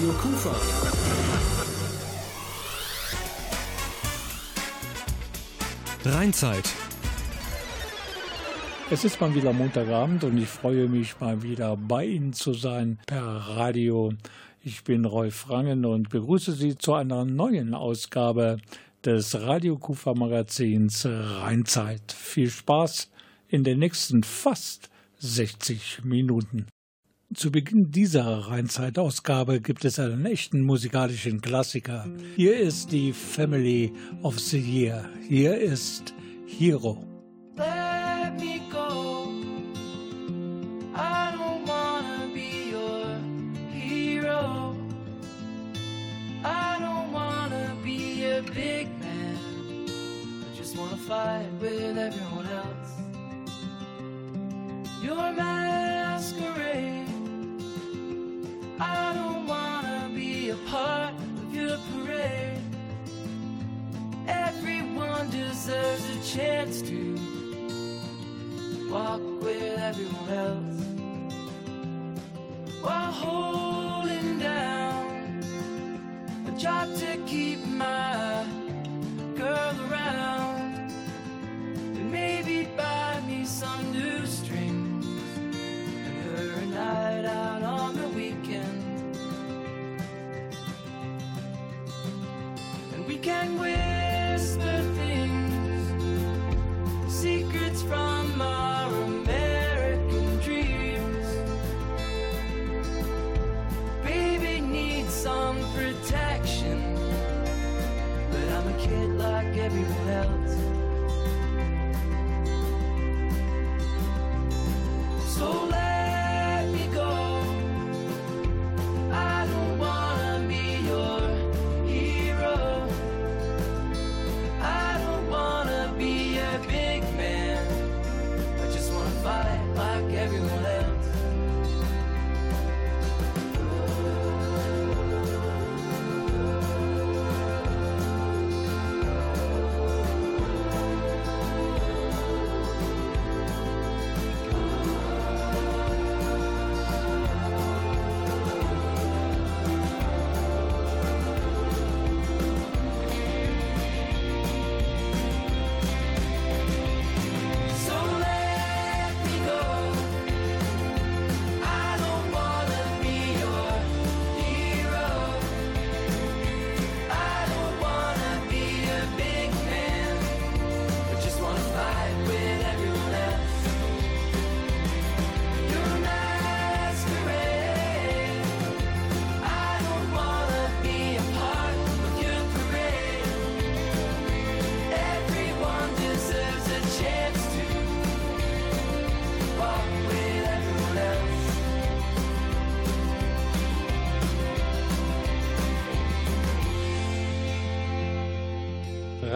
Radio Kufa. Rheinzeit. Es ist mal wieder Montagabend und ich freue mich mal wieder bei Ihnen zu sein per Radio. Ich bin Rolf Rangen und begrüße Sie zu einer neuen Ausgabe des Radio Kufa Magazins Rheinzeit. Viel Spaß in den nächsten fast 60 Minuten. Zu Beginn dieser Rheinzeit-Ausgabe gibt es einen echten musikalischen Klassiker. Hier ist die Family of the Year. Hier ist Hero. Big man. I just wanna fight with everyone else. Your masquerade. I don't wanna be a part of your parade. Everyone deserves a chance to walk with everyone else while holding down a job to keep my girl around and maybe buy me some new strings and her a night out on the can win.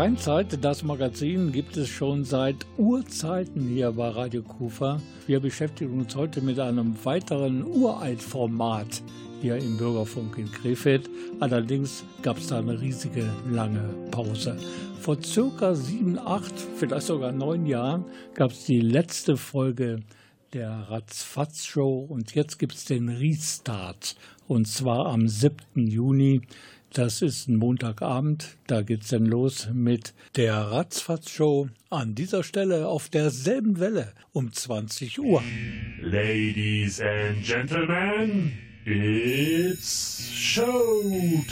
Rheinzeit, das Magazin, gibt es schon seit Urzeiten hier bei Radio Kufa. Wir beschäftigen uns heute mit einem weiteren Uraltformat hier im Bürgerfunk in Krefeld. Allerdings gab es da eine riesige lange Pause. Vor circa sieben, acht, vielleicht sogar neun Jahren gab es die letzte Folge der Ratzfatz-Show und jetzt gibt es den Restart und zwar am 7. Juni. Das ist ein Montagabend, da geht's dann los mit der Ratzfatz-Show an dieser Stelle auf derselben Welle um 20 Uhr. Ladies and Gentlemen, it's Showtime.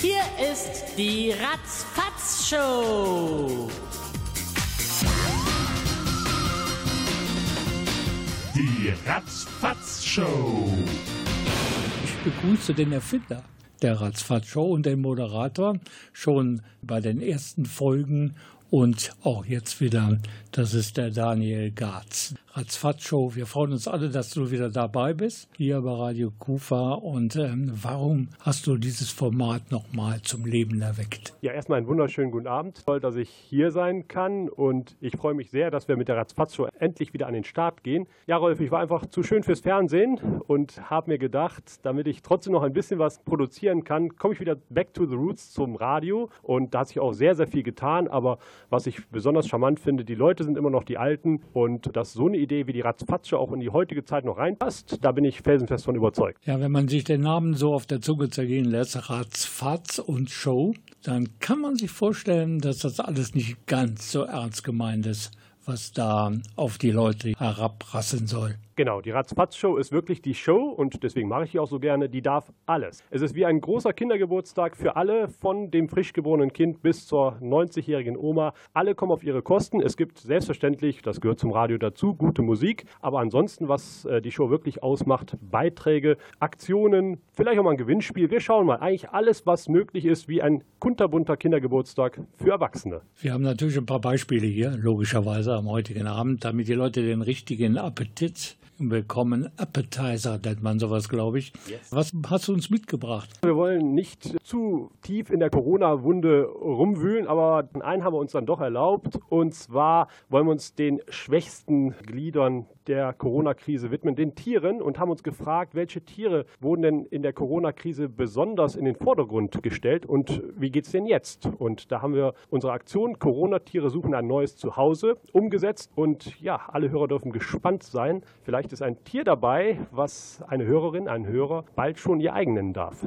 Hier ist die Ratzfatz-Show. Die Ratzfatz-Show. Ich begrüße den Erfinder der Ratzfatz-Show und den Moderator schon bei den ersten Folgen und auch jetzt wieder, das ist der Daniel Garz. Ratzfatz-Show, wir freuen uns alle, dass du wieder dabei bist, hier bei Radio Kufa. Und ähm, warum hast du dieses Format nochmal zum Leben erweckt? Ja, erstmal einen wunderschönen guten Abend. Toll, dass ich hier sein kann und ich freue mich sehr, dass wir mit der Ratzfatz-Show endlich wieder an den Start gehen. Ja, Rolf, ich war einfach zu schön fürs Fernsehen und habe mir gedacht, damit ich trotzdem noch ein bisschen was produzieren kann, komme ich wieder back to the roots zum Radio und da hat sich auch sehr, sehr viel getan. Aber was ich besonders charmant finde, die Leute sind immer noch die Alten und dass so eine Idee wie die Ratzfatsche auch in die heutige Zeit noch reinpasst. Da bin ich felsenfest von überzeugt. Ja, wenn man sich den Namen so auf der Zunge zergehen lässt, Ratzfatz und Show, dann kann man sich vorstellen, dass das alles nicht ganz so ernst gemeint ist, was da auf die Leute herabrassen soll. Genau, die Ratzfatz-Show ist wirklich die Show und deswegen mache ich die auch so gerne. Die darf alles. Es ist wie ein großer Kindergeburtstag für alle, von dem frisch geborenen Kind bis zur 90-jährigen Oma. Alle kommen auf ihre Kosten. Es gibt selbstverständlich, das gehört zum Radio dazu, gute Musik. Aber ansonsten, was äh, die Show wirklich ausmacht, Beiträge, Aktionen, vielleicht auch mal ein Gewinnspiel. Wir schauen mal. Eigentlich alles, was möglich ist, wie ein kunterbunter Kindergeburtstag für Erwachsene. Wir haben natürlich ein paar Beispiele hier, logischerweise am heutigen Abend, damit die Leute den richtigen Appetit bekommen. Appetizer nennt man sowas, glaube ich. Yes. Was hast du uns mitgebracht? Wir wollen nicht zu tief in der Corona-Wunde rumwühlen, aber einen haben wir uns dann doch erlaubt. Und zwar wollen wir uns den schwächsten Gliedern der Corona-Krise widmen, den Tieren, und haben uns gefragt, welche Tiere wurden denn in der Corona-Krise besonders in den Vordergrund gestellt und wie geht es denn jetzt? Und da haben wir unsere Aktion Corona-Tiere suchen ein neues Zuhause umgesetzt. Und ja, alle Hörer dürfen gespannt sein. Vielleicht ist ein Tier dabei, was eine Hörerin, ein Hörer bald schon ihr eigen nennen darf.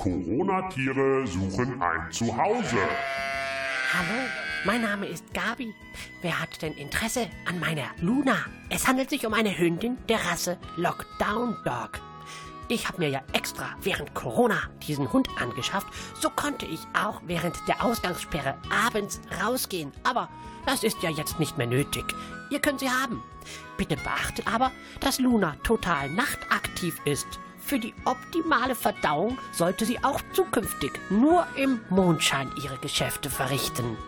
Corona-Tiere suchen ein Zuhause. Hallo, mein Name ist Gabi. Wer hat denn Interesse an meiner Luna? Es handelt sich um eine Hündin der Rasse Lockdown Dog. Ich habe mir ja extra während Corona diesen Hund angeschafft. So konnte ich auch während der Ausgangssperre abends rausgehen. Aber das ist ja jetzt nicht mehr nötig. Ihr könnt sie haben. Bitte beachtet aber, dass Luna total nachtaktiv ist. Für die optimale Verdauung sollte sie auch zukünftig nur im Mondschein ihre Geschäfte verrichten.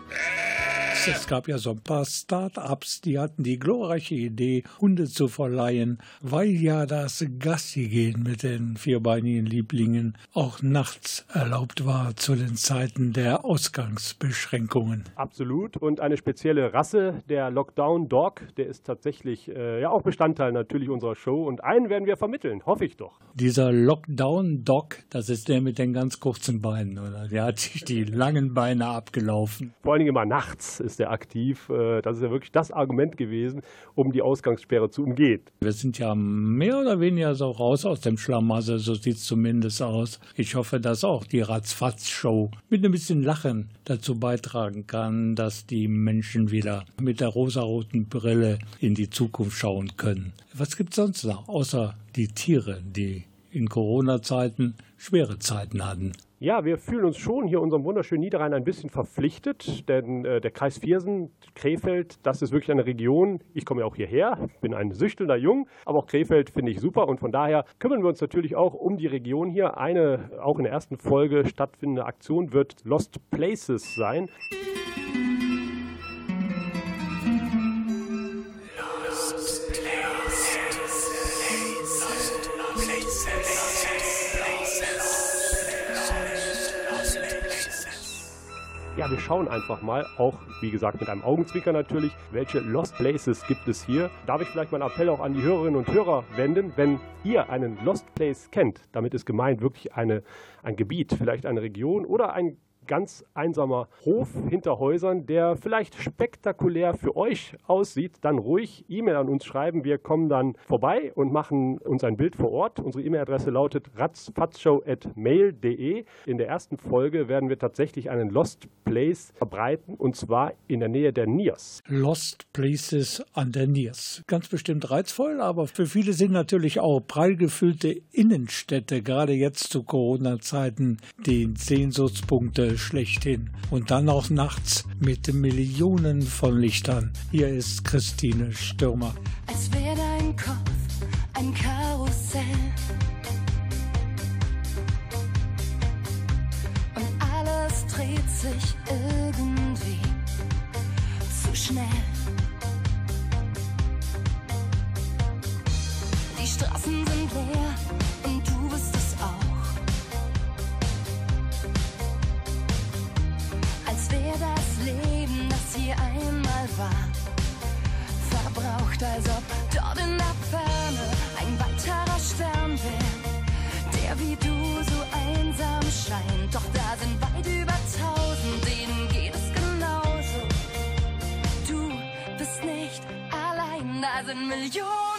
Es gab ja so ein paar Start-ups, die hatten die glorreiche Idee, Hunde zu verleihen, weil ja das Gassi-Gehen mit den vierbeinigen Lieblingen auch nachts erlaubt war zu den Zeiten der Ausgangsbeschränkungen. Absolut. Und eine spezielle Rasse, der Lockdown Dog, der ist tatsächlich äh, ja auch Bestandteil natürlich unserer Show. Und einen werden wir vermitteln, hoffe ich doch. Dieser Lockdown Dog, das ist der mit den ganz kurzen Beinen, oder? Der hat sich die langen Beine abgelaufen. Vor allen Dingen immer nachts ist er aktiv. Äh, das ist ja wirklich das Argument gewesen, um die Ausgangssperre zu umgehen. Wir sind ja mehr oder weniger so raus aus dem Schlamassel, so sieht es zumindest aus. Ich hoffe, dass auch die Ratzfatz-Show mit ein bisschen Lachen dazu beitragen kann, dass die Menschen wieder mit der rosaroten Brille in die Zukunft schauen können. Was gibt es sonst noch, außer die Tiere, die in Corona-Zeiten schwere Zeiten hatten? Ja, wir fühlen uns schon hier unserem wunderschönen Niederrhein ein bisschen verpflichtet, denn äh, der Kreis Viersen, Krefeld, das ist wirklich eine Region. Ich komme ja auch hierher, bin ein süchtelnder Jung, aber auch Krefeld finde ich super und von daher kümmern wir uns natürlich auch um die Region hier. Eine auch in der ersten Folge stattfindende Aktion wird Lost Places sein. Ja, wir schauen einfach mal, auch wie gesagt mit einem Augenzwicker natürlich, welche Lost Places gibt es hier. Darf ich vielleicht meinen Appell auch an die Hörerinnen und Hörer wenden, wenn ihr einen Lost Place kennt, damit ist gemeint wirklich eine, ein Gebiet, vielleicht eine Region oder ein ganz einsamer Hof hinter Häusern, der vielleicht spektakulär für euch aussieht, dann ruhig E-Mail an uns schreiben. Wir kommen dann vorbei und machen uns ein Bild vor Ort. Unsere E-Mail-Adresse lautet ratzfatzshow.mail.de. In der ersten Folge werden wir tatsächlich einen Lost Place verbreiten und zwar in der Nähe der Niers. Lost Places an der Niers. Ganz bestimmt reizvoll, aber für viele sind natürlich auch prall gefüllte Innenstädte, gerade jetzt zu Corona-Zeiten, die Sehnsuchtspunkte schlechthin. Und dann auch nachts mit Millionen von Lichtern. Hier ist Christine Stürmer. Als wäre dein Kopf als ob dort in der Ferne ein weiterer Stern wäre, der wie du so einsam scheint. Doch da sind weit über tausend, denen geht es genauso. Du bist nicht allein, da sind Millionen.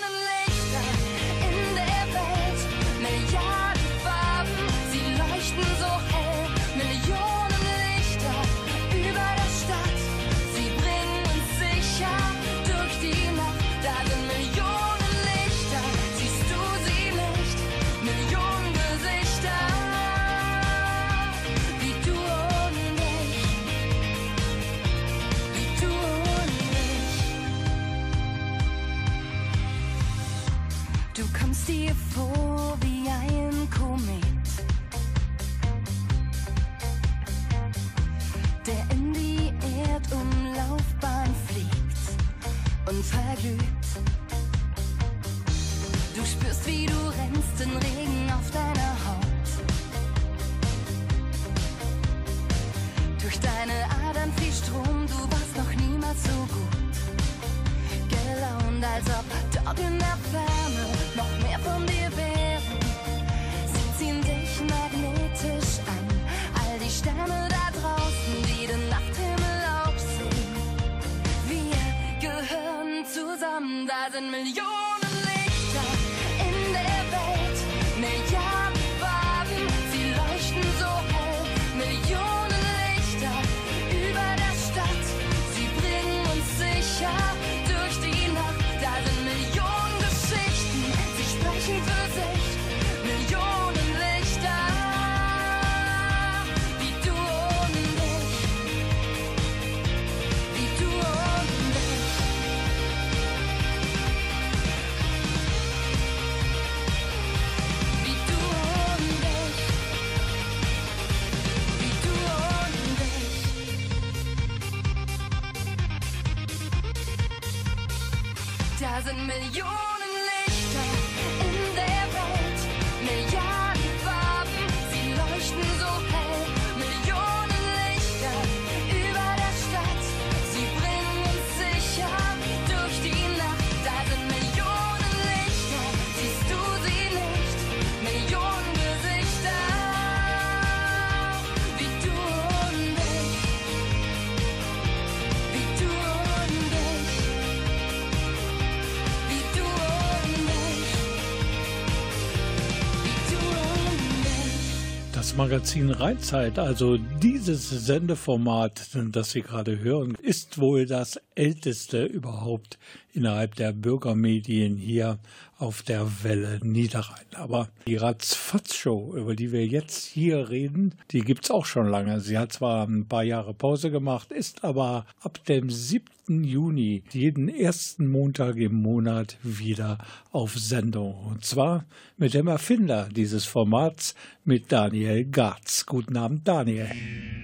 Magazin Rheinzeit, also dieses Sendeformat, das Sie gerade hören, ist wohl das älteste überhaupt innerhalb der Bürgermedien hier auf der Welle Niederrhein. Aber die Ratzfatz-Show, über die wir jetzt hier reden, die gibt's auch schon lange. Sie hat zwar ein paar Jahre Pause gemacht, ist aber ab dem 7. Juni jeden ersten Montag im Monat wieder auf Sendung. Und zwar mit dem Erfinder dieses Formats, mit Daniel Garz. Guten Abend, Daniel.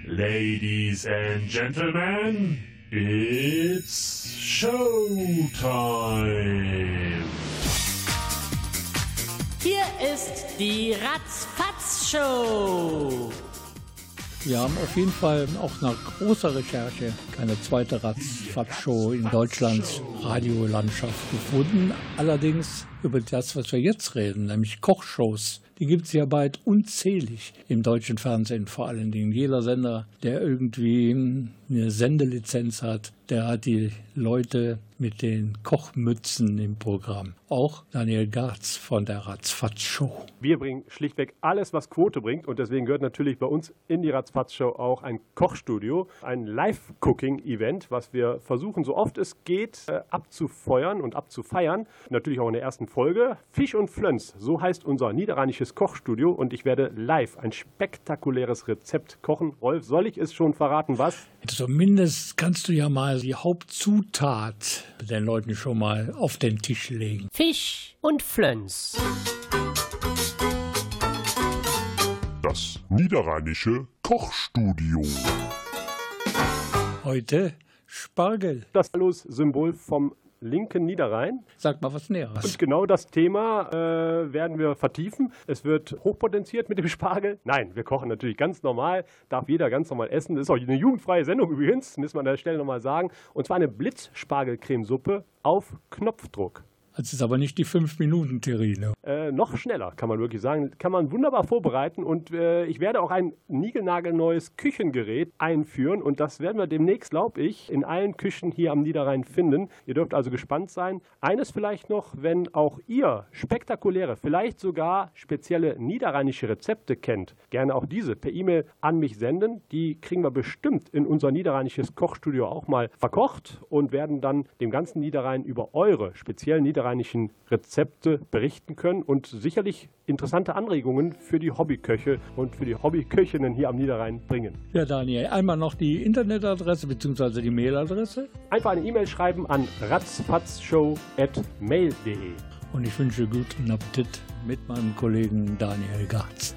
Ladies and Gentlemen, it's Showtime! Hier ist die Ratzfatz-Show. Wir haben auf jeden Fall auch nach großer Recherche keine zweite Ratzfatz-Show in Deutschlands Radiolandschaft gefunden. Allerdings über das, was wir jetzt reden, nämlich Kochshows. Die gibt es ja bald unzählig im deutschen Fernsehen, vor allen Dingen. Jeder Sender, der irgendwie eine Sendelizenz hat, der hat die Leute mit den Kochmützen im Programm. Auch Daniel Garz von der Ratzfatz-Show. Wir bringen schlichtweg alles, was Quote bringt. Und deswegen gehört natürlich bei uns in die Ratzfatz-Show auch ein Kochstudio, ein Live-Cooking-Event, was wir versuchen, so oft es geht, äh, abzufeuern und abzufeiern. Natürlich auch in der ersten Folge. Fisch und Flöns, so heißt unser niederrheinisches Kochstudio. Und ich werde live ein spektakuläres Rezept kochen. Rolf, soll ich es schon verraten, was? Zumindest kannst du ja mal die Hauptzutat den Leuten schon mal auf den Tisch legen. Fisch und Flöns. Das niederrheinische Kochstudio. Heute Spargel. Das Hallos-Symbol vom linken Niederrhein. Sag mal was Näheres. Und genau das Thema äh, werden wir vertiefen. Es wird hochpotenziert mit dem Spargel. Nein, wir kochen natürlich ganz normal. Darf jeder ganz normal essen. Das ist auch eine jugendfreie Sendung übrigens, müssen wir an der Stelle nochmal sagen. Und zwar eine Blitzspargelcremesuppe auf Knopfdruck. Das ist aber nicht die 5-Minuten-Terrine. äh, noch schneller, kann man wirklich sagen. Kann man wunderbar vorbereiten und äh, ich werde auch ein niegelnagelneues Küchengerät einführen und das werden wir demnächst, glaube ich, in allen Küchen hier am Niederrhein finden. Ihr dürft also gespannt sein. Eines vielleicht noch, wenn auch ihr spektakuläre, vielleicht sogar spezielle niederrheinische Rezepte kennt, gerne auch diese per E-Mail an mich senden. Die kriegen wir bestimmt in unser niederrheinisches Kochstudio auch mal verkocht und werden dann dem ganzen Niederrhein über eure speziellen niederrheinischen Rezepte berichten können und sicherlich interessante Anregungen für die Hobbyköche und für die Hobbyköchinnen hier am Niederrhein bringen. Ja, Daniel, einmal noch die Internetadresse bzw. die Mailadresse. Einfach eine E-Mail schreiben an ratzfatzshow.mail.de. Und ich wünsche guten Appetit mit meinem Kollegen Daniel Garz.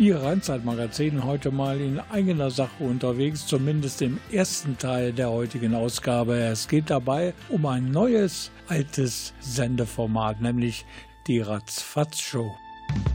Ihr Rheinzeitmagazin heute mal in eigener Sache unterwegs, zumindest im ersten Teil der heutigen Ausgabe. Es geht dabei um ein neues, altes Sendeformat, nämlich die Ratzfatz-Show.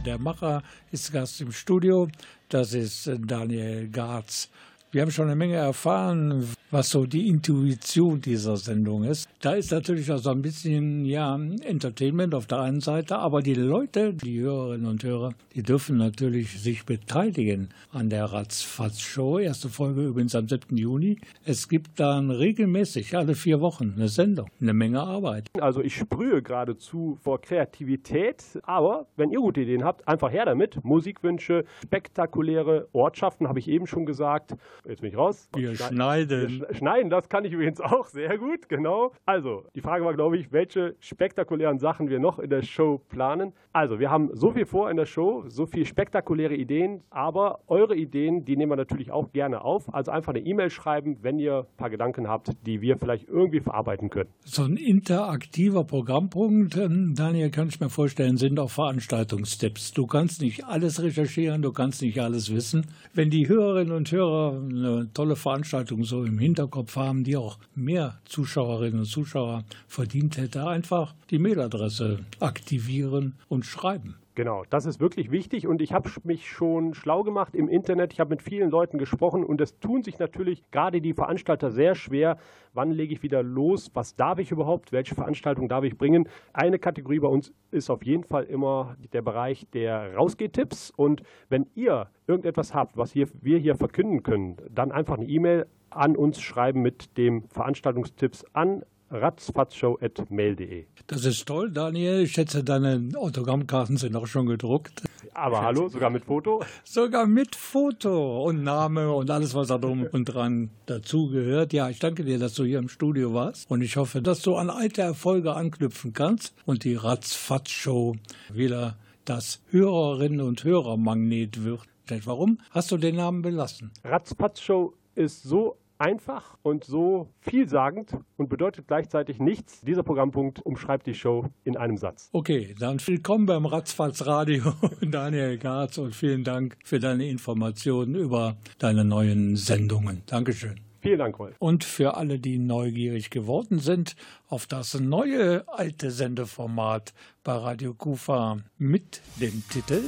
Der Macher ist Gast im Studio, das ist Daniel Garz. Wir haben schon eine Menge erfahren, was so die Intuition dieser Sendung ist. Da ist natürlich auch so ein bisschen, ja, Entertainment auf der einen Seite, aber die Leute, die Hörerinnen und Hörer, die dürfen natürlich sich beteiligen an der Ratzfatz-Show. Erste Folge übrigens am 7. Juni. Es gibt dann regelmäßig alle vier Wochen eine Sendung, eine Menge Arbeit. Also ich sprühe geradezu vor Kreativität, aber wenn ihr gute Ideen habt, einfach her damit. Musikwünsche, spektakuläre Ortschaften, habe ich eben schon gesagt. Jetzt bin ich raus. Wir schneiden. Wir schneiden, das kann ich übrigens auch sehr gut, genau. Also, die Frage war, glaube ich, welche spektakulären Sachen wir noch in der Show planen. Also, wir haben so viel vor in der Show, so viele spektakuläre Ideen, aber eure Ideen, die nehmen wir natürlich auch gerne auf. Also einfach eine E-Mail schreiben, wenn ihr ein paar Gedanken habt, die wir vielleicht irgendwie verarbeiten können. So ein interaktiver Programmpunkt, ähm, Daniel, kann ich mir vorstellen, sind auch Veranstaltungstipps. Du kannst nicht alles recherchieren, du kannst nicht alles wissen. Wenn die Hörerinnen und Hörer eine tolle Veranstaltung so im Hinterkopf haben, die auch mehr Zuschauerinnen und Zuschauer verdient hätte, einfach die Mailadresse aktivieren und schreiben. Genau, das ist wirklich wichtig und ich habe mich schon schlau gemacht im Internet. Ich habe mit vielen Leuten gesprochen und es tun sich natürlich gerade die Veranstalter sehr schwer. Wann lege ich wieder los? Was darf ich überhaupt? Welche Veranstaltung darf ich bringen? Eine Kategorie bei uns ist auf jeden Fall immer der Bereich der Rausgehtipps und wenn ihr irgendetwas habt, was hier, wir hier verkünden können, dann einfach eine E-Mail an uns schreiben mit dem Veranstaltungstipps an ratzfatzshow.mail.de. Das ist toll, Daniel. Ich schätze, deine Autogrammkarten sind auch schon gedruckt. Aber hallo, sogar mit Foto? Sogar mit Foto und Name und alles, was da drum und dran dazugehört. Ja, ich danke dir, dass du hier im Studio warst und ich hoffe, dass du an alte Erfolge anknüpfen kannst und die Ratzfatz-Show wieder das Hörerinnen- und Hörermagnet wird. Warum hast du den Namen belassen? Ratzfatz-Show ist so einfach und so vielsagend und bedeutet gleichzeitig nichts. Dieser Programmpunkt umschreibt die Show in einem Satz. Okay, dann willkommen beim Ratzfatz Radio, Daniel Garz, und vielen Dank für deine Informationen über deine neuen Sendungen. Dankeschön. Vielen Dank, Rolf. Und für alle, die neugierig geworden sind auf das neue alte Sendeformat bei Radio Kufa mit dem Titel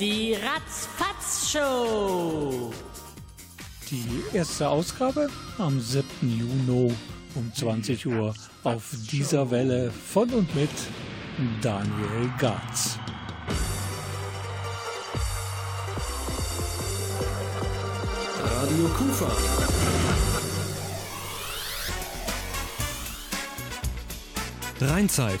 Die Ratzfatz-Show. Die erste Ausgabe am 7. Juni um 20 Uhr auf dieser Welle von und mit Daniel Garz. Radio Kufa. Rheinzeit.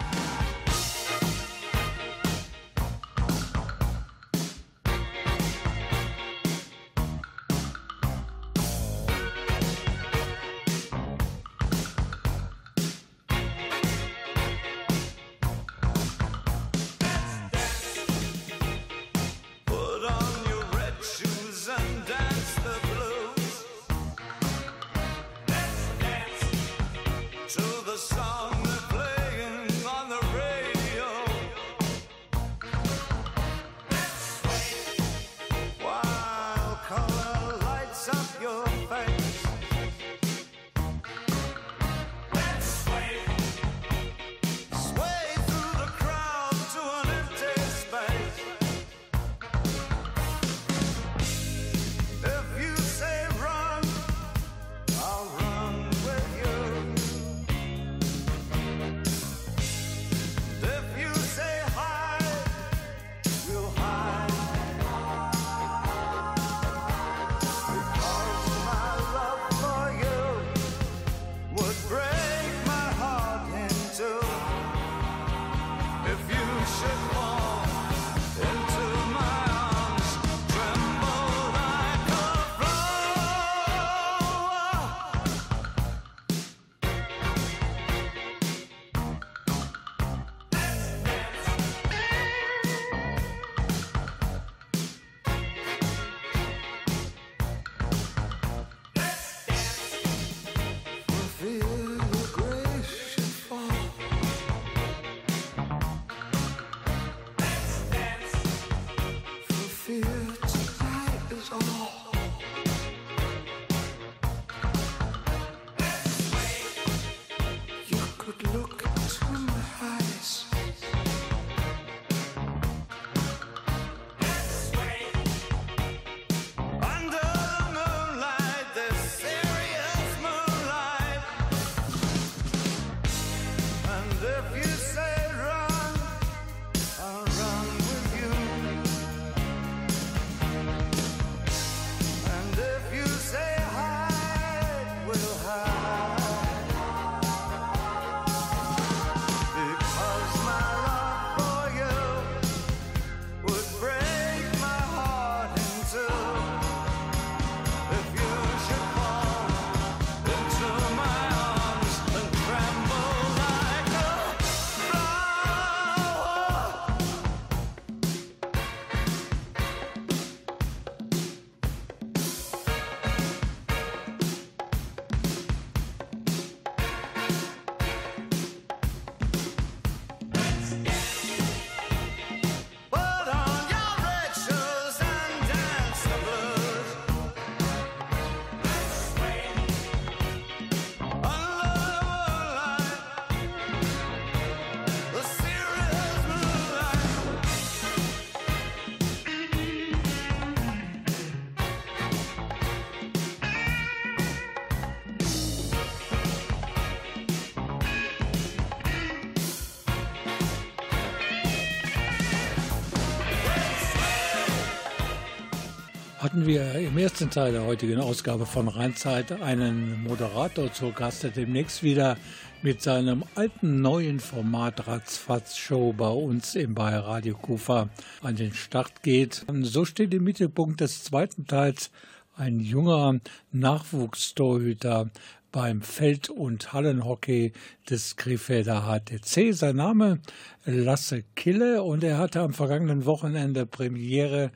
hatten wir im ersten Teil der heutigen Ausgabe von Rheinzeit einen Moderator zur Gast, der demnächst wieder mit seinem alten neuen Format Ratzfatz Show bei uns im Bayer Radio Kufa an den Start geht. So steht im Mittelpunkt des zweiten Teils ein junger Nachwuchstorhüter beim Feld- und Hallenhockey des Krefelder HTC. Sein Name Lasse Kille und er hatte am vergangenen Wochenende Premiere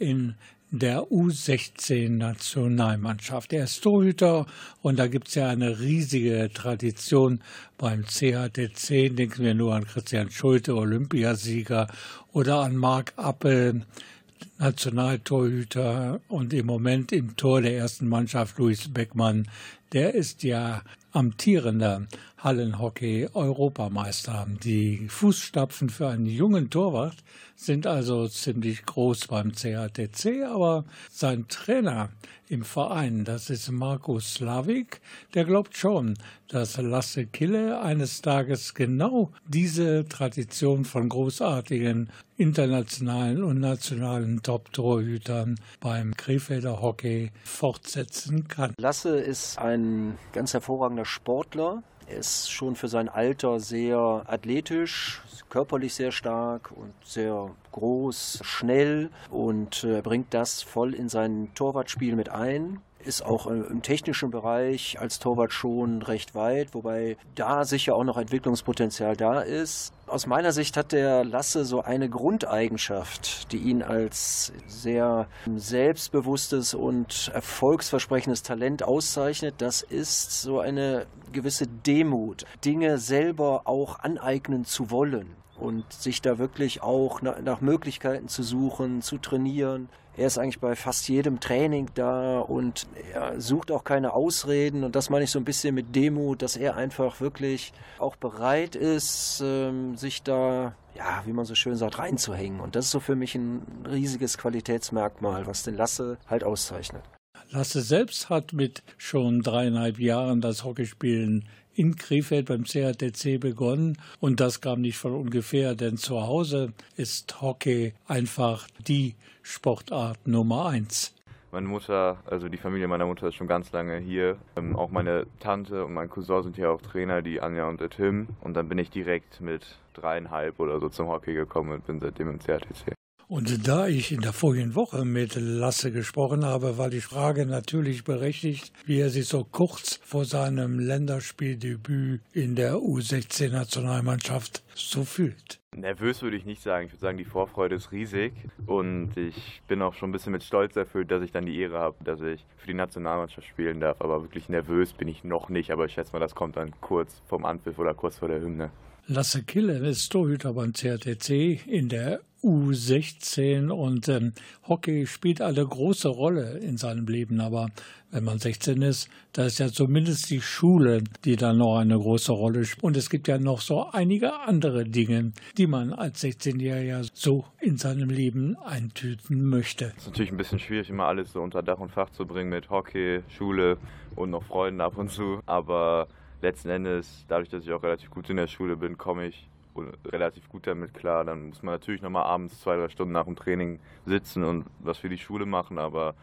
in der U16-Nationalmannschaft. Er ist Torhüter und da gibt es ja eine riesige Tradition beim CHTC. Denken wir nur an Christian Schulte, Olympiasieger, oder an Marc Appel, Nationaltorhüter und im Moment im Tor der ersten Mannschaft Luis Beckmann. Der ist ja amtierender Hallenhockey-Europameister. Die Fußstapfen für einen jungen Torwart sind also ziemlich groß beim CHTC, aber sein Trainer im Verein, das ist Markus Slavik, der glaubt schon, dass Lasse Kille eines Tages genau diese Tradition von großartigen internationalen und nationalen Top-Torhütern beim Krefelder Hockey fortsetzen kann. Lasse ist ein ganz hervorragender Sportler. Er ist schon für sein Alter sehr athletisch, körperlich sehr stark und sehr groß, schnell und äh, bringt das voll in sein Torwartspiel mit ein ist auch im technischen Bereich als Torwart schon recht weit, wobei da sicher auch noch Entwicklungspotenzial da ist. Aus meiner Sicht hat der Lasse so eine Grundeigenschaft, die ihn als sehr selbstbewusstes und erfolgsversprechendes Talent auszeichnet. Das ist so eine gewisse Demut, Dinge selber auch aneignen zu wollen und sich da wirklich auch nach, nach Möglichkeiten zu suchen, zu trainieren. Er ist eigentlich bei fast jedem Training da und er sucht auch keine Ausreden. Und das meine ich so ein bisschen mit Demut, dass er einfach wirklich auch bereit ist, ähm, sich da, ja, wie man so schön sagt, reinzuhängen. Und das ist so für mich ein riesiges Qualitätsmerkmal, was den Lasse halt auszeichnet. Lasse selbst hat mit schon dreieinhalb Jahren das Hockeyspielen in Krefeld beim CHTC begonnen und das kam nicht von ungefähr, denn zu Hause ist Hockey einfach die Sportart Nummer eins. Meine Mutter, also die Familie meiner Mutter ist schon ganz lange hier. Ähm, auch meine Tante und mein Cousin sind hier auch Trainer, die Anja und der Tim. Und dann bin ich direkt mit dreieinhalb oder so zum Hockey gekommen und bin seitdem im CRTC. Und da ich in der vorigen Woche mit Lasse gesprochen habe, war die Frage natürlich berechtigt, wie er sich so kurz vor seinem Länderspieldebüt in der U16-Nationalmannschaft so fühlt. Nervös würde ich nicht sagen. Ich würde sagen, die Vorfreude ist riesig und ich bin auch schon ein bisschen mit Stolz erfüllt, dass ich dann die Ehre habe, dass ich für die Nationalmannschaft spielen darf. Aber wirklich nervös bin ich noch nicht. Aber ich schätze mal, das kommt dann kurz vom Anpfiff oder kurz vor der Hymne. Lasse Kille ist Torhüter beim CRTC in der U16 und ähm, Hockey spielt eine große Rolle in seinem Leben. Aber wenn man 16 ist, da ist ja zumindest die Schule, die da noch eine große Rolle spielt. Und es gibt ja noch so einige andere Dinge, die man als 16-Jähriger so in seinem Leben eintüten möchte. Es ist natürlich ein bisschen schwierig, immer alles so unter Dach und Fach zu bringen mit Hockey, Schule und noch Freunden ab und zu. Aber letzten Endes, dadurch, dass ich auch relativ gut in der Schule bin, komme ich relativ gut damit klar. Dann muss man natürlich nochmal abends zwei, drei Stunden nach dem Training sitzen und was für die Schule machen, aber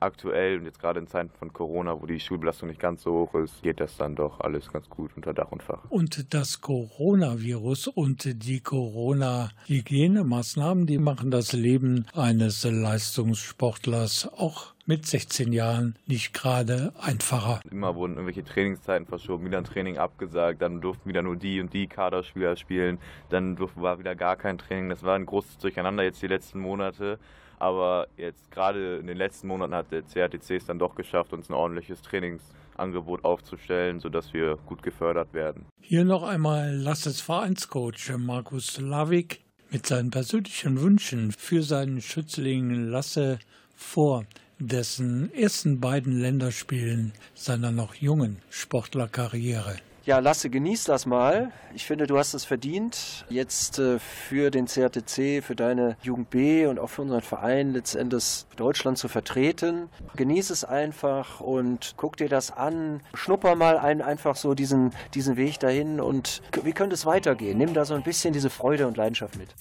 aktuell und jetzt gerade in Zeiten von Corona, wo die Schulbelastung nicht ganz so hoch ist, geht das dann doch alles ganz gut unter Dach und Fach. Und das Coronavirus und die Corona-Hygienemaßnahmen, die machen das Leben eines Leistungssportlers auch mit 16 Jahren nicht gerade einfacher. Immer wurden irgendwelche Trainingszeiten verschoben, wieder ein Training abgesagt, dann durften wieder nur die und die Kaderspieler spielen, dann war wieder gar kein Training. Das war ein großes Durcheinander jetzt die letzten Monate. Aber jetzt gerade in den letzten Monaten hat der CRTC es dann doch geschafft, uns ein ordentliches Trainingsangebot aufzustellen, sodass wir gut gefördert werden. Hier noch einmal Lasses Vereinscoach Markus Lavik mit seinen persönlichen Wünschen für seinen Schützling Lasse vor dessen ersten beiden Länderspielen seiner noch jungen Sportlerkarriere. Ja, Lasse, genieß das mal. Ich finde, du hast es verdient, jetzt äh, für den CRTC, für deine Jugend B und auch für unseren Verein letztendlich Deutschland zu vertreten. Genieß es einfach und guck dir das an. Schnupper mal ein, einfach so diesen, diesen Weg dahin und wie könnte es weitergehen? Nimm da so ein bisschen diese Freude und Leidenschaft mit.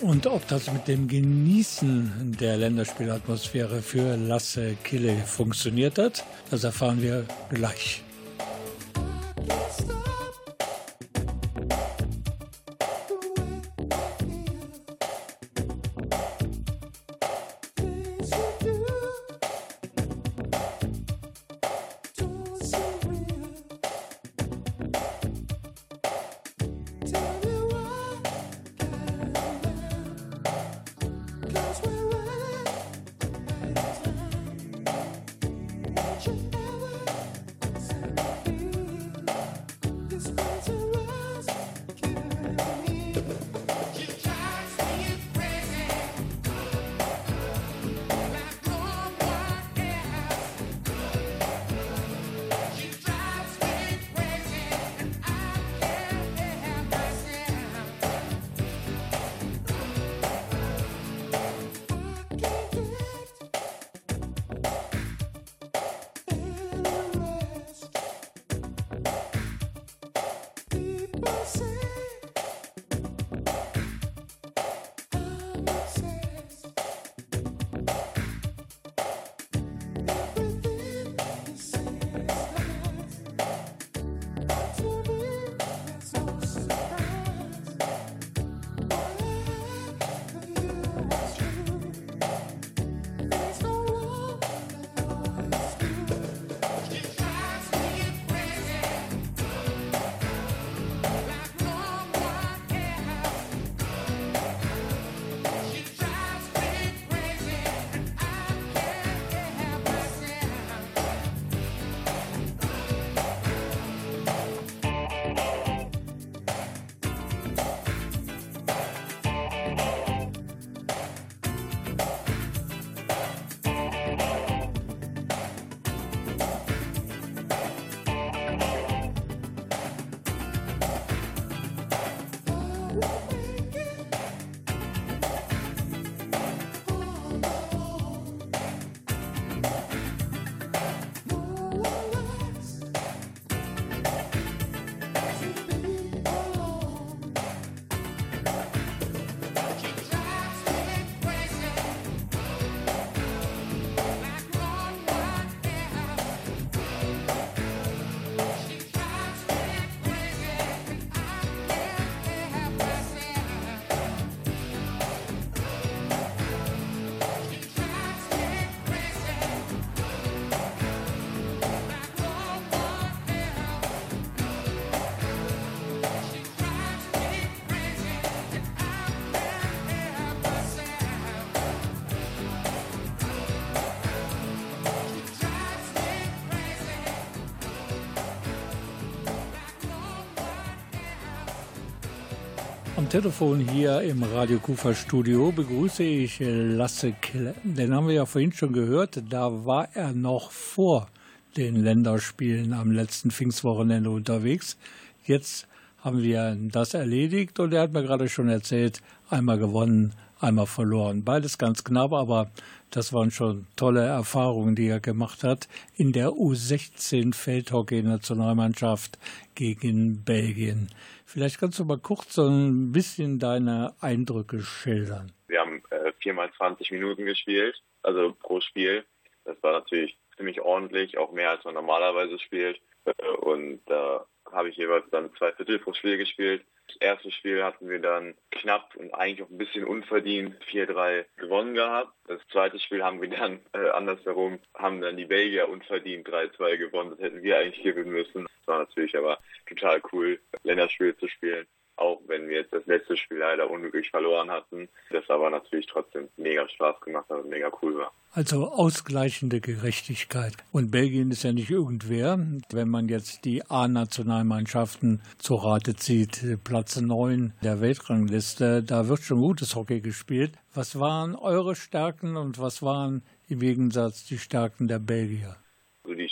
Und ob das mit dem Genießen der Länderspielatmosphäre für Lasse Kille funktioniert hat, das erfahren wir gleich. Telefon hier im Radio Kufa Studio begrüße ich Lasse Kille. Den haben wir ja vorhin schon gehört. Da war er noch vor den Länderspielen am letzten Pfingstwochenende unterwegs. Jetzt haben wir das erledigt und er hat mir gerade schon erzählt, einmal gewonnen, einmal verloren. Beides ganz knapp, aber das waren schon tolle Erfahrungen, die er gemacht hat in der U16 Feldhockey-Nationalmannschaft gegen Belgien. Vielleicht kannst du mal kurz so ein bisschen deine Eindrücke schildern. Wir haben äh, viermal 20 Minuten gespielt, also pro Spiel. Das war natürlich ziemlich ordentlich, auch mehr als man normalerweise spielt. Äh, und da äh, habe ich jeweils dann zwei Viertel pro Spiel gespielt. Das erste Spiel hatten wir dann knapp und eigentlich auch ein bisschen unverdient 4-3 gewonnen gehabt. Das zweite Spiel haben wir dann äh, andersherum, haben dann die Belgier unverdient 3-2 gewonnen. Das hätten wir eigentlich gewinnen müssen. Das war natürlich aber total cool, Länderspiel zu spielen auch wenn wir jetzt das letzte Spiel leider unglücklich verloren hatten. Das aber natürlich trotzdem mega Spaß gemacht hat und mega cool war. Also ausgleichende Gerechtigkeit. Und Belgien ist ja nicht irgendwer. Wenn man jetzt die A-Nationalmannschaften zu Rate zieht, Platz 9 der Weltrangliste, da wird schon gutes Hockey gespielt. Was waren eure Stärken und was waren im Gegensatz die Stärken der Belgier?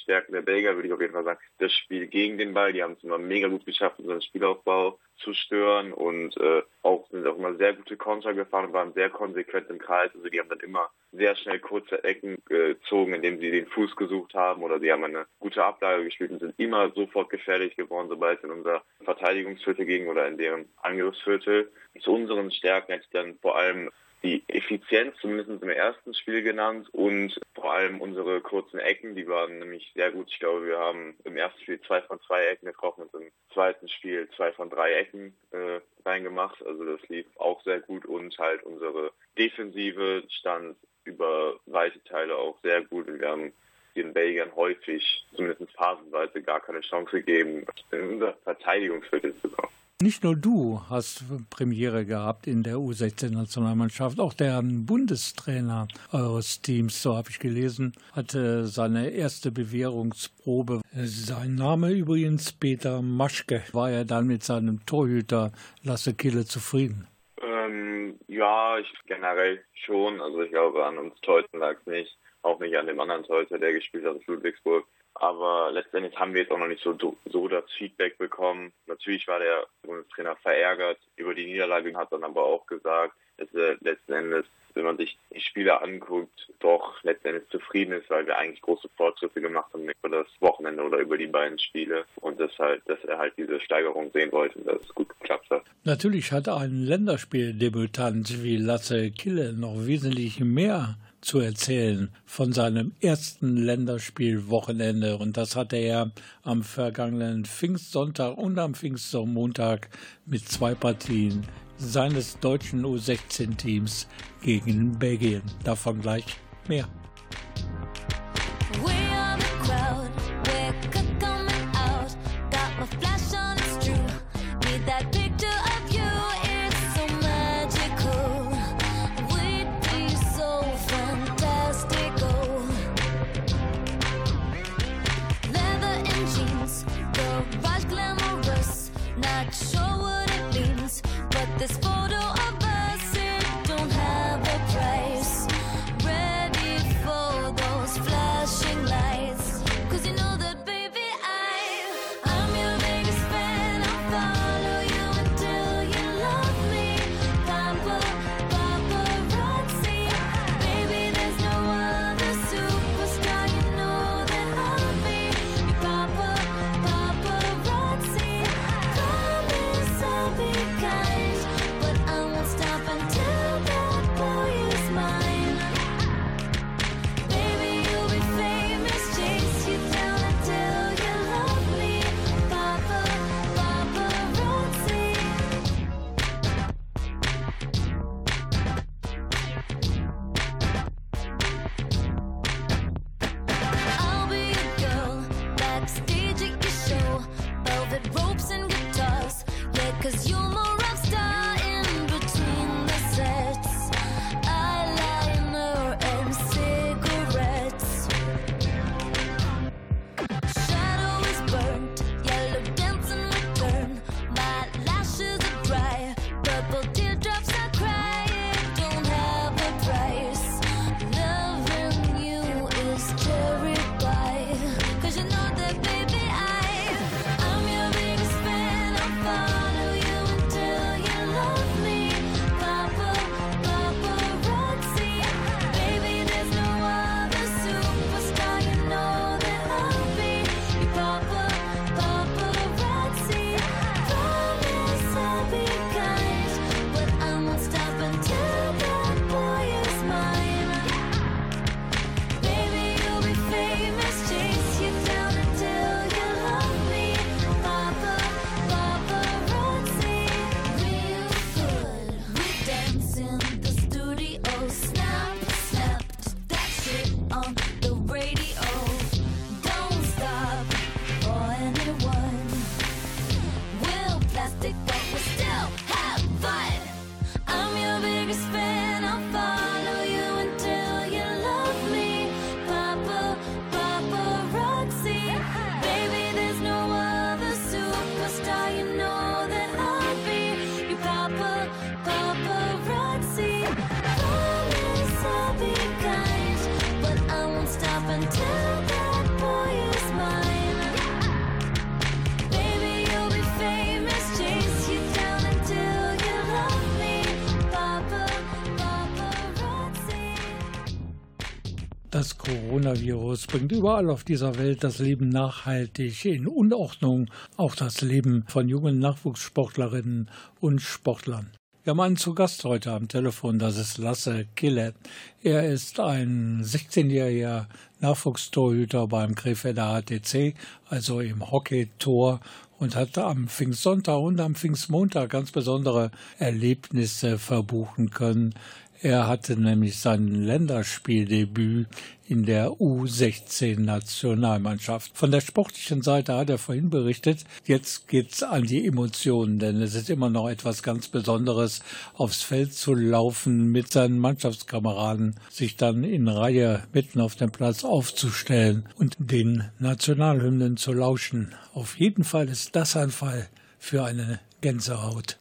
Stärken der Belgier würde ich auf jeden Fall sagen, das Spiel gegen den Ball. Die haben es immer mega gut geschafft, unseren Spielaufbau zu stören und äh, auch sind auch immer sehr gute Konter gefahren und waren sehr konsequent im Kreis. Also die haben dann immer sehr schnell kurze Ecken gezogen, indem sie den Fuß gesucht haben oder sie haben eine gute Ablage gespielt und sind immer sofort gefährlich geworden, sobald es in unser Verteidigungsviertel ging oder in deren Angriffsviertel. Zu unseren Stärken hätte ich dann vor allem die Effizienz, zumindest im ersten Spiel genannt und vor allem unsere kurzen Ecken, die waren nämlich sehr gut. Ich glaube, wir haben im ersten Spiel zwei von zwei Ecken getroffen und im zweiten Spiel zwei von drei Ecken äh, reingemacht. Also das lief auch sehr gut und halt unsere Defensive stand über weite Teile auch sehr gut und wir haben den Belgiern häufig, zumindest phasenweise, gar keine Chance gegeben, in unser Verteidigungsviertel zu kommen. Nicht nur du hast Premiere gehabt in der U16-Nationalmannschaft, auch der Bundestrainer eures Teams, so habe ich gelesen, hatte seine erste Bewährungsprobe. Sein Name übrigens Peter Maschke. War er dann mit seinem Torhüter Lasse Kille zufrieden? Ähm, ja, ich generell schon. Also ich glaube, an uns Teuten lag es nicht. Auch nicht an dem anderen Teuter, der gespielt hat in Ludwigsburg. Aber letztendlich haben wir jetzt auch noch nicht so, so das Feedback bekommen. Natürlich war der Bundestrainer verärgert über die Niederlage, hat dann aber auch gesagt, dass er letzten Endes, wenn man sich die Spiele anguckt, doch letztendlich zufrieden ist, weil wir eigentlich große Fortschritte gemacht haben über das Wochenende oder über die beiden Spiele und dass, halt, dass er halt diese Steigerung sehen wollte und dass es gut geklappt hat. Natürlich hat ein Länderspieldebütant wie Lasse Kille noch wesentlich mehr zu erzählen von seinem ersten Länderspielwochenende. Und das hatte er am vergangenen Pfingstsonntag und am Pfingstmontag mit zwei Partien seines deutschen U16-Teams gegen Belgien. Davon gleich mehr. Coronavirus bringt überall auf dieser Welt das Leben nachhaltig in Unordnung, auch das Leben von jungen Nachwuchssportlerinnen und Sportlern. Wir haben einen zu Gast heute am Telefon, das ist Lasse Kille. Er ist ein 16-jähriger Nachwuchstorhüter beim Krefelder HTC, also im Hockey-Tor und hat am Pfingstsonntag und am Pfingstmontag ganz besondere Erlebnisse verbuchen können. Er hatte nämlich sein Länderspieldebüt in der U16-Nationalmannschaft. Von der sportlichen Seite hat er vorhin berichtet. Jetzt geht's an die Emotionen, denn es ist immer noch etwas ganz Besonderes, aufs Feld zu laufen mit seinen Mannschaftskameraden, sich dann in Reihe mitten auf dem Platz aufzustellen und den Nationalhymnen zu lauschen. Auf jeden Fall ist das ein Fall für eine Gänsehaut.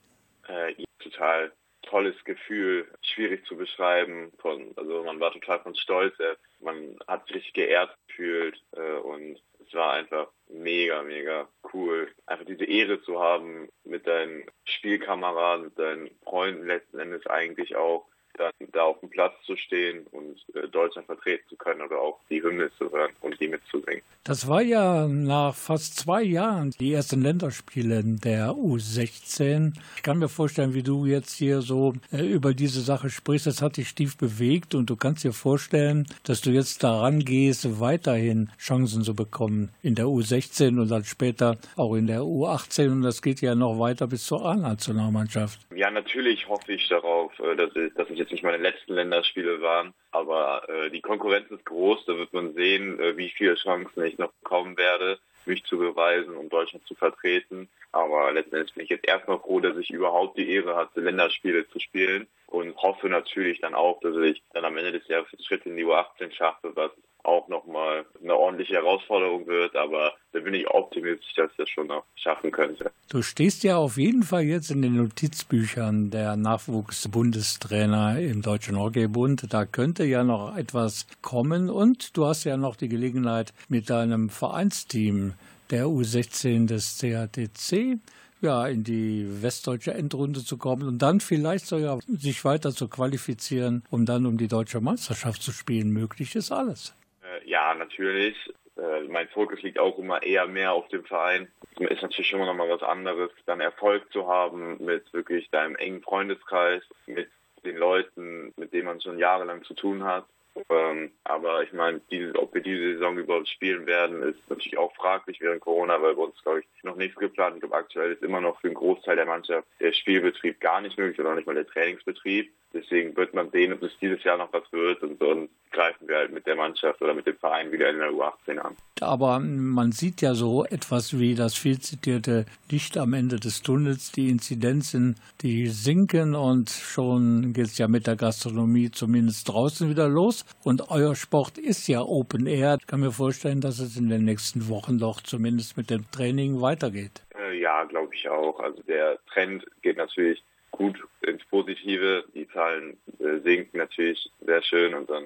Äh, total tolles Gefühl, schwierig zu beschreiben. Von, also man war total von Stolz. Man hat sich geehrt gefühlt äh, und es war einfach mega, mega cool, einfach diese Ehre zu haben, mit deinen Spielkameraden, mit deinen Freunden letzten Endes eigentlich auch dann da auf dem Platz zu stehen und äh, Deutschland vertreten zu können oder auch die Hymne zu hören und die mitzusingen. Das war ja nach fast zwei Jahren die ersten Länderspiele der U16. Ich kann mir vorstellen, wie du jetzt hier so äh, über diese Sache sprichst. Das hat dich tief bewegt und du kannst dir vorstellen, dass du jetzt daran gehst, weiterhin Chancen zu bekommen in der U16 und dann später auch in der U18 und das geht ja noch weiter bis zur A-Nationalmannschaft. Ja, natürlich hoffe ich darauf, äh, dass ich, dass ich jetzt nicht meine letzten Länderspiele waren, aber äh, die Konkurrenz ist groß. Da wird man sehen, äh, wie viele Chancen ich noch bekommen werde, mich zu beweisen und Deutschland zu vertreten. Aber letztendlich bin ich jetzt erstmal froh, dass ich überhaupt die Ehre hatte, Länderspiele zu spielen und hoffe natürlich dann auch, dass ich dann am Ende des Jahres den Schritt in die U18 schaffe, was auch nochmal eine ordentliche Herausforderung wird, aber da bin ich optimistisch, dass ich das schon noch schaffen könnte. Du stehst ja auf jeden Fall jetzt in den Notizbüchern der Nachwuchsbundestrainer im Deutschen Hockeybund. Da könnte ja noch etwas kommen und du hast ja noch die Gelegenheit mit deinem Vereinsteam der U16 des CATC ja, in die westdeutsche Endrunde zu kommen und dann vielleicht sogar sich weiter zu qualifizieren, um dann um die deutsche Meisterschaft zu spielen. Möglich ist alles. Äh, ja, natürlich. Äh, mein Fokus liegt auch immer eher mehr auf dem Verein. Ist natürlich immer noch mal was anderes, dann Erfolg zu haben mit wirklich deinem engen Freundeskreis, mit den Leuten, mit denen man schon jahrelang zu tun hat. Ähm, aber ich meine, ob wir diese Saison überhaupt spielen werden, ist natürlich auch fraglich während Corona, weil bei uns, glaube ich, noch nichts geplant. Ich glaube, aktuell ist immer noch für einen Großteil der Mannschaft der Spielbetrieb gar nicht möglich oder nicht mal der Trainingsbetrieb. Deswegen wird man sehen, ob es dieses Jahr noch was wird und sonst greifen wir halt mit der Mannschaft oder mit dem Verein wieder in der U18 an. Aber man sieht ja so etwas wie das viel zitierte Licht am Ende des Tunnels. Die Inzidenzen, die sinken und schon geht es ja mit der Gastronomie zumindest draußen wieder los. Und euer Sport ist ja Open Air. Ich kann mir vorstellen, dass es in den nächsten Wochen doch zumindest mit dem Training weitergeht. Äh, ja, glaube ich auch. Also der Trend geht natürlich gut ins Positive. Die Zahlen äh, sinken natürlich sehr schön und dann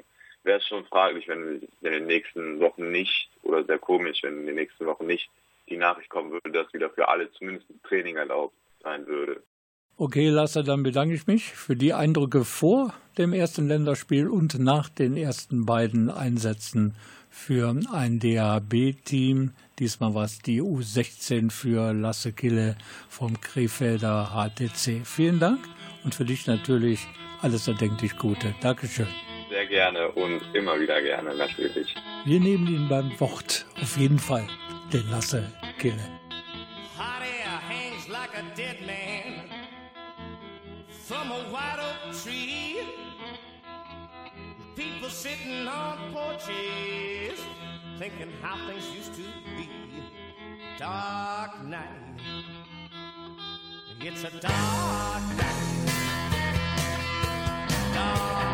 wäre es schon fraglich, wenn in den nächsten Wochen nicht, oder sehr komisch, wenn in den nächsten Wochen nicht die Nachricht kommen würde, dass wieder für alle zumindest ein Training erlaubt sein würde. Okay, Lasse, dann bedanke ich mich für die Eindrücke vor dem ersten Länderspiel und nach den ersten beiden Einsätzen für ein DAB-Team. Diesmal war es die U16 für Lasse Kille vom Krefelder HTC. Vielen Dank und für dich natürlich alles erdenklich Gute. Dankeschön. Gerne und immer wieder gerne, natürlich. Wir nehmen ihn beim Wort, auf jeden Fall, den Lasse Kille. Hot air hangs like a dead man from a white oak tree. People sitting on porches thinking how things used to be. Dark night. It's a dark night. Dark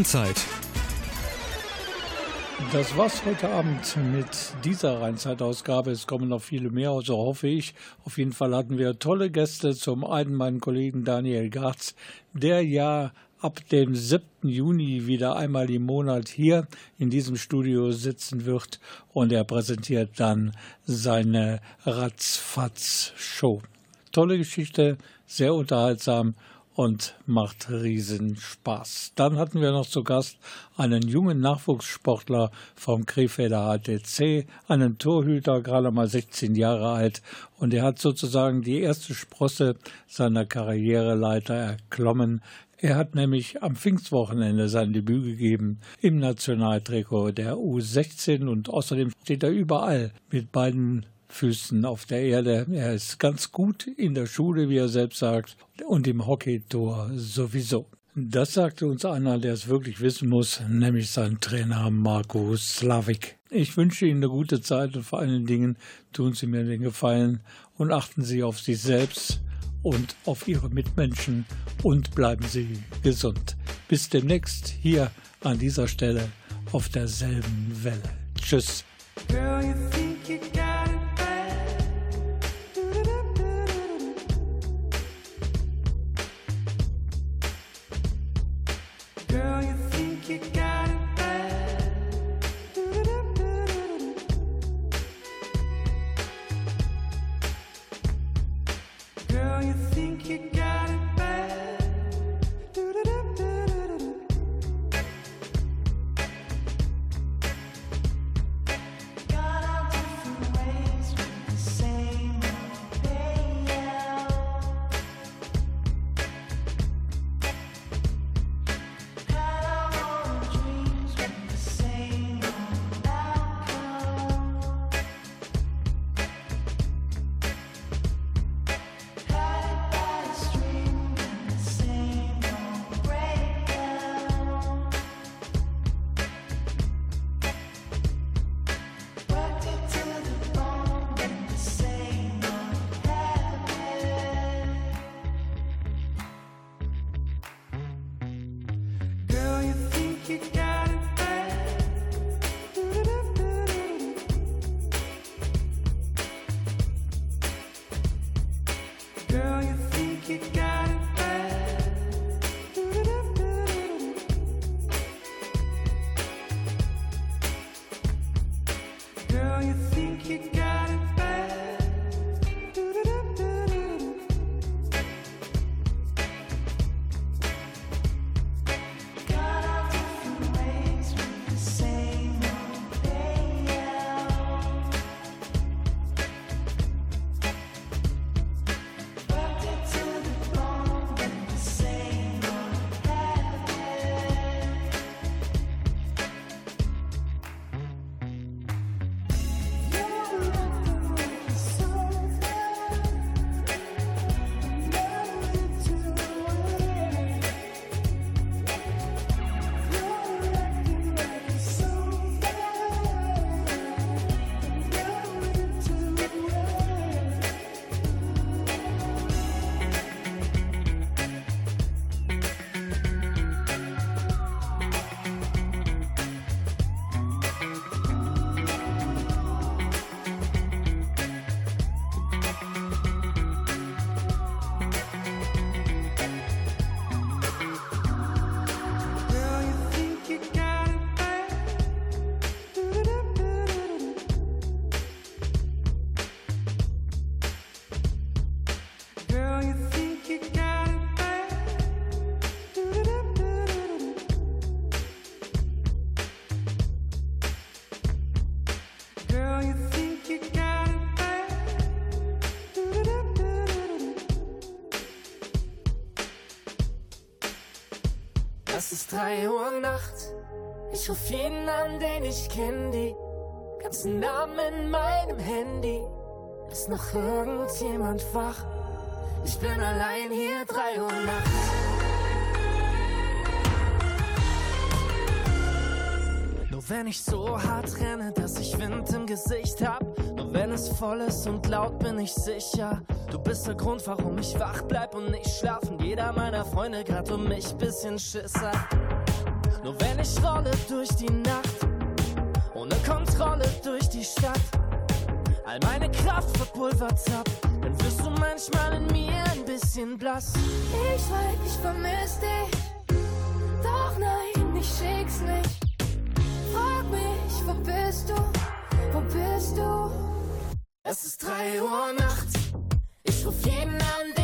Rheinzeit. Das war's heute Abend mit dieser Rheinzeitausgabe. Es kommen noch viele mehr, so hoffe ich. Auf jeden Fall hatten wir tolle Gäste. Zum einen meinen Kollegen Daniel Garz, der ja ab dem 7. Juni wieder einmal im Monat hier in diesem Studio sitzen wird und er präsentiert dann seine Ratzfatz-Show. Tolle Geschichte, sehr unterhaltsam und macht riesen Spaß. Dann hatten wir noch zu Gast einen jungen Nachwuchssportler vom Krefelder HTC, einen Torhüter, gerade mal 16 Jahre alt und er hat sozusagen die erste Sprosse seiner Karriereleiter erklommen. Er hat nämlich am Pfingstwochenende sein Debüt gegeben im Nationaltrikot der U16 und außerdem steht er überall mit beiden Füßen auf der Erde. Er ist ganz gut in der Schule, wie er selbst sagt, und im Hockeytor sowieso. Das sagte uns einer, der es wirklich wissen muss, nämlich sein Trainer Marco Slavik. Ich wünsche Ihnen eine gute Zeit und vor allen Dingen tun Sie mir den Gefallen und achten Sie auf sich selbst und auf Ihre Mitmenschen und bleiben Sie gesund. Bis demnächst hier an dieser Stelle auf derselben Welle. Tschüss. Girl, you 3 Uhr Nacht. Ich ruf jeden an, den ich kenn, die ganzen Namen in meinem Handy. Ist noch irgendjemand wach? Ich bin allein hier 3 Uhr Nacht. Nur wenn ich so hart renne, dass ich Wind im Gesicht hab. Nur wenn es voll ist und laut, bin ich sicher. Du bist der Grund, warum ich wach bleib und nicht schlafen. Jeder meiner Freunde grad um mich bisschen Schiss hat. Nur wenn ich rolle durch die Nacht, ohne Kontrolle durch die Stadt. All meine Kraft verpulvert ab, dann wirst du manchmal in mir ein bisschen blass. Ich weiß, ich vermiss dich. Doch nein, ich schick's nicht. Frag mich, wo bist du? Wo bist du? Es ist drei Uhr nachts. Ich ruf